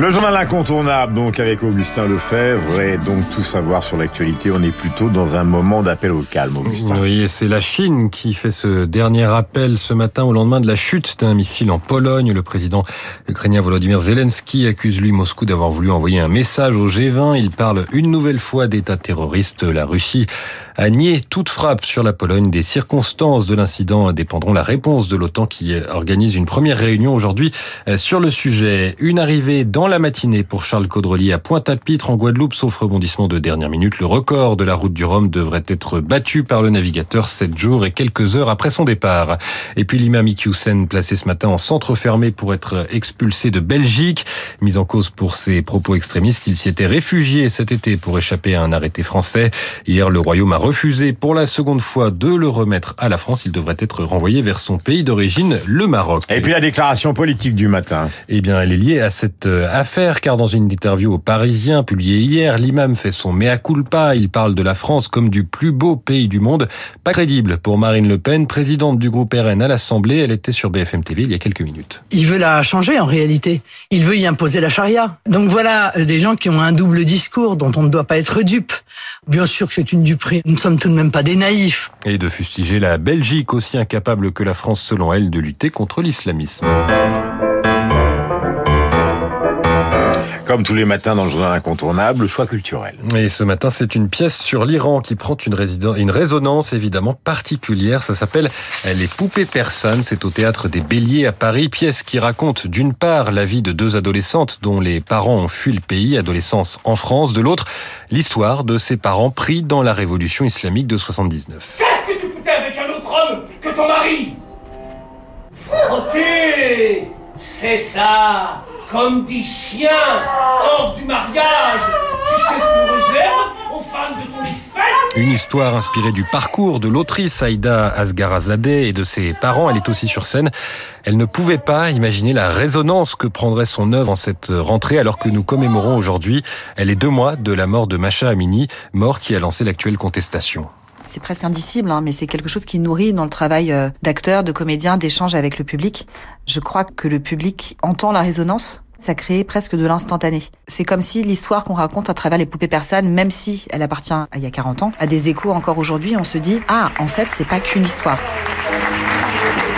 Le journal incontournable, donc, avec Augustin Lefebvre, et donc tout savoir sur l'actualité. On est plutôt dans un moment d'appel au calme, Augustin. Oui, et c'est la Chine qui fait ce dernier appel ce matin au lendemain de la chute d'un missile en Pologne. Le président ukrainien Volodymyr Zelensky accuse lui Moscou d'avoir voulu envoyer un message au G20. Il parle une nouvelle fois d'État terroriste. La Russie a nié toute frappe sur la Pologne. Des circonstances de l'incident dépendront la réponse de l'OTAN qui organise une première réunion aujourd'hui sur le sujet. Une arrivée dans la matinée pour Charles Caudrelier à Pointe-à-Pitre en Guadeloupe, sauf rebondissement de dernière minute. Le record de la route du Rhum devrait être battu par le navigateur sept jours et quelques heures après son départ. Et puis l'imam Iqiyoussen placé ce matin en centre fermé pour être expulsé de Belgique, mis en cause pour ses propos extrémistes. Il s'y était réfugié cet été pour échapper à un arrêté français. Hier, le Royaume a refusé pour la seconde fois de le remettre à la France. Il devrait être renvoyé vers son pays d'origine, le Maroc. Et puis la déclaration politique du matin. Eh bien, elle est liée à cette affaire, car dans une interview au Parisien publiée hier, l'imam fait son mea culpa. Il parle de la France comme du plus beau pays du monde. Pas crédible pour Marine Le Pen, présidente du groupe RN à l'Assemblée. Elle était sur BFM TV il y a quelques minutes. Il veut la changer en réalité. Il veut y imposer la charia. Donc voilà des gens qui ont un double discours dont on ne doit pas être dupe. Bien sûr que c'est une duperie. Nous ne sommes tout de même pas des naïfs. Et de fustiger la Belgique aussi incapable que la France selon elle de lutter contre l'islamisme. Comme tous les matins dans le journal incontournable, le choix culturel. Et ce matin, c'est une pièce sur l'Iran qui prend une, une résonance évidemment particulière. Ça s'appelle Les poupées persanes. C'est au théâtre des Béliers à Paris. Pièce qui raconte d'une part la vie de deux adolescentes dont les parents ont fui le pays, adolescence en France. De l'autre, l'histoire de ces parents pris dans la révolution islamique de 79. Qu'est-ce que tu foutais avec un autre homme que ton mari? Frotter C'est ça comme des chiens hors du mariage. Tu aux femmes de ton espèce Une histoire inspirée du parcours de l'autrice Aïda Asgarazadeh et de ses parents. Elle est aussi sur scène. Elle ne pouvait pas imaginer la résonance que prendrait son œuvre en cette rentrée alors que nous commémorons aujourd'hui elle est deux mois de la mort de Macha Amini, mort qui a lancé l'actuelle contestation c'est presque indicible, hein, mais c'est quelque chose qui nourrit dans le travail d'acteur, de comédien, d'échange avec le public. Je crois que le public entend la résonance. Ça crée presque de l'instantané. C'est comme si l'histoire qu'on raconte à travers les poupées persanes, même si elle appartient à il y a 40 ans, a des échos encore aujourd'hui. On se dit, ah, en fait, c'est pas qu'une histoire.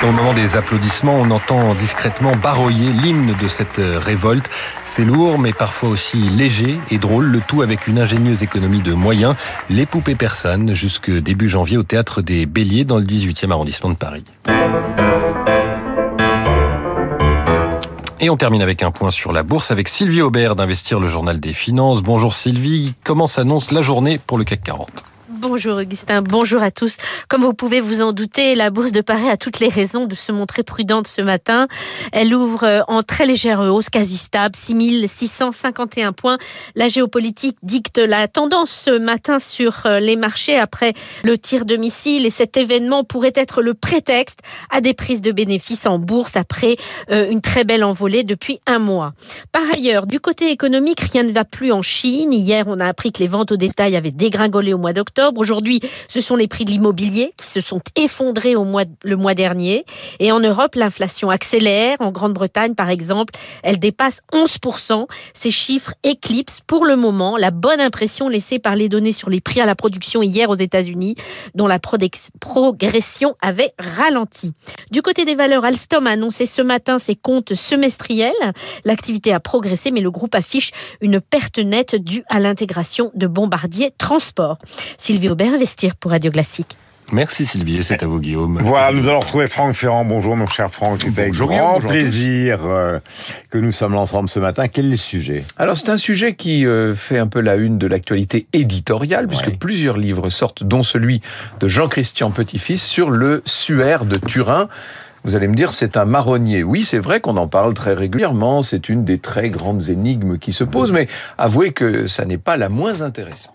Au moment des applaudissements, on entend discrètement baroyer l'hymne de cette révolte. C'est lourd, mais parfois aussi léger et drôle, le tout avec une ingénieuse économie de moyens. Les poupées persanes, jusque début janvier au théâtre des Béliers dans le 18e arrondissement de Paris. Et on termine avec un point sur la bourse avec Sylvie Aubert d'Investir le Journal des Finances. Bonjour Sylvie, comment s'annonce la journée pour le CAC 40 Bonjour Augustin, bonjour à tous. Comme vous pouvez vous en douter, la bourse de Paris a toutes les raisons de se montrer prudente ce matin. Elle ouvre en très légère hausse, quasi stable, 6651 points. La géopolitique dicte la tendance ce matin sur les marchés après le tir de missile et cet événement pourrait être le prétexte à des prises de bénéfices en bourse après une très belle envolée depuis un mois. Par ailleurs, du côté économique, rien ne va plus en Chine. Hier, on a appris que les ventes au détail avaient dégringolé au mois d'octobre. Aujourd'hui, ce sont les prix de l'immobilier qui se sont effondrés le mois dernier. Et en Europe, l'inflation accélère. En Grande-Bretagne, par exemple, elle dépasse 11%. Ces chiffres éclipsent pour le moment la bonne impression laissée par les données sur les prix à la production hier aux États-Unis, dont la progression avait ralenti. Du côté des valeurs, Alstom a annoncé ce matin ses comptes semestriels. L'activité a progressé, mais le groupe affiche une perte nette due à l'intégration de Bombardier Transport. Sylvie Aubert, Investir pour Radio Classique. Merci Sylvie, et c'est à vous Guillaume. Voilà, nous allons retrouver Franck Ferrand. Bonjour mon cher Franck, c'est avec Bonjour, grand bonjour plaisir euh, que nous sommes là ensemble ce matin. Quel est le sujet? Alors c'est un sujet qui euh, fait un peu la une de l'actualité éditoriale, puisque Ouais. plusieurs livres sortent, dont celui de Jean-Christian Petit-Fils sur le suaire de Turin. Vous allez me dire, c'est un marronnier. Oui, c'est vrai qu'on en parle très régulièrement, c'est une des très grandes énigmes qui se posent, mais avouez que ça n'est pas la moins intéressante.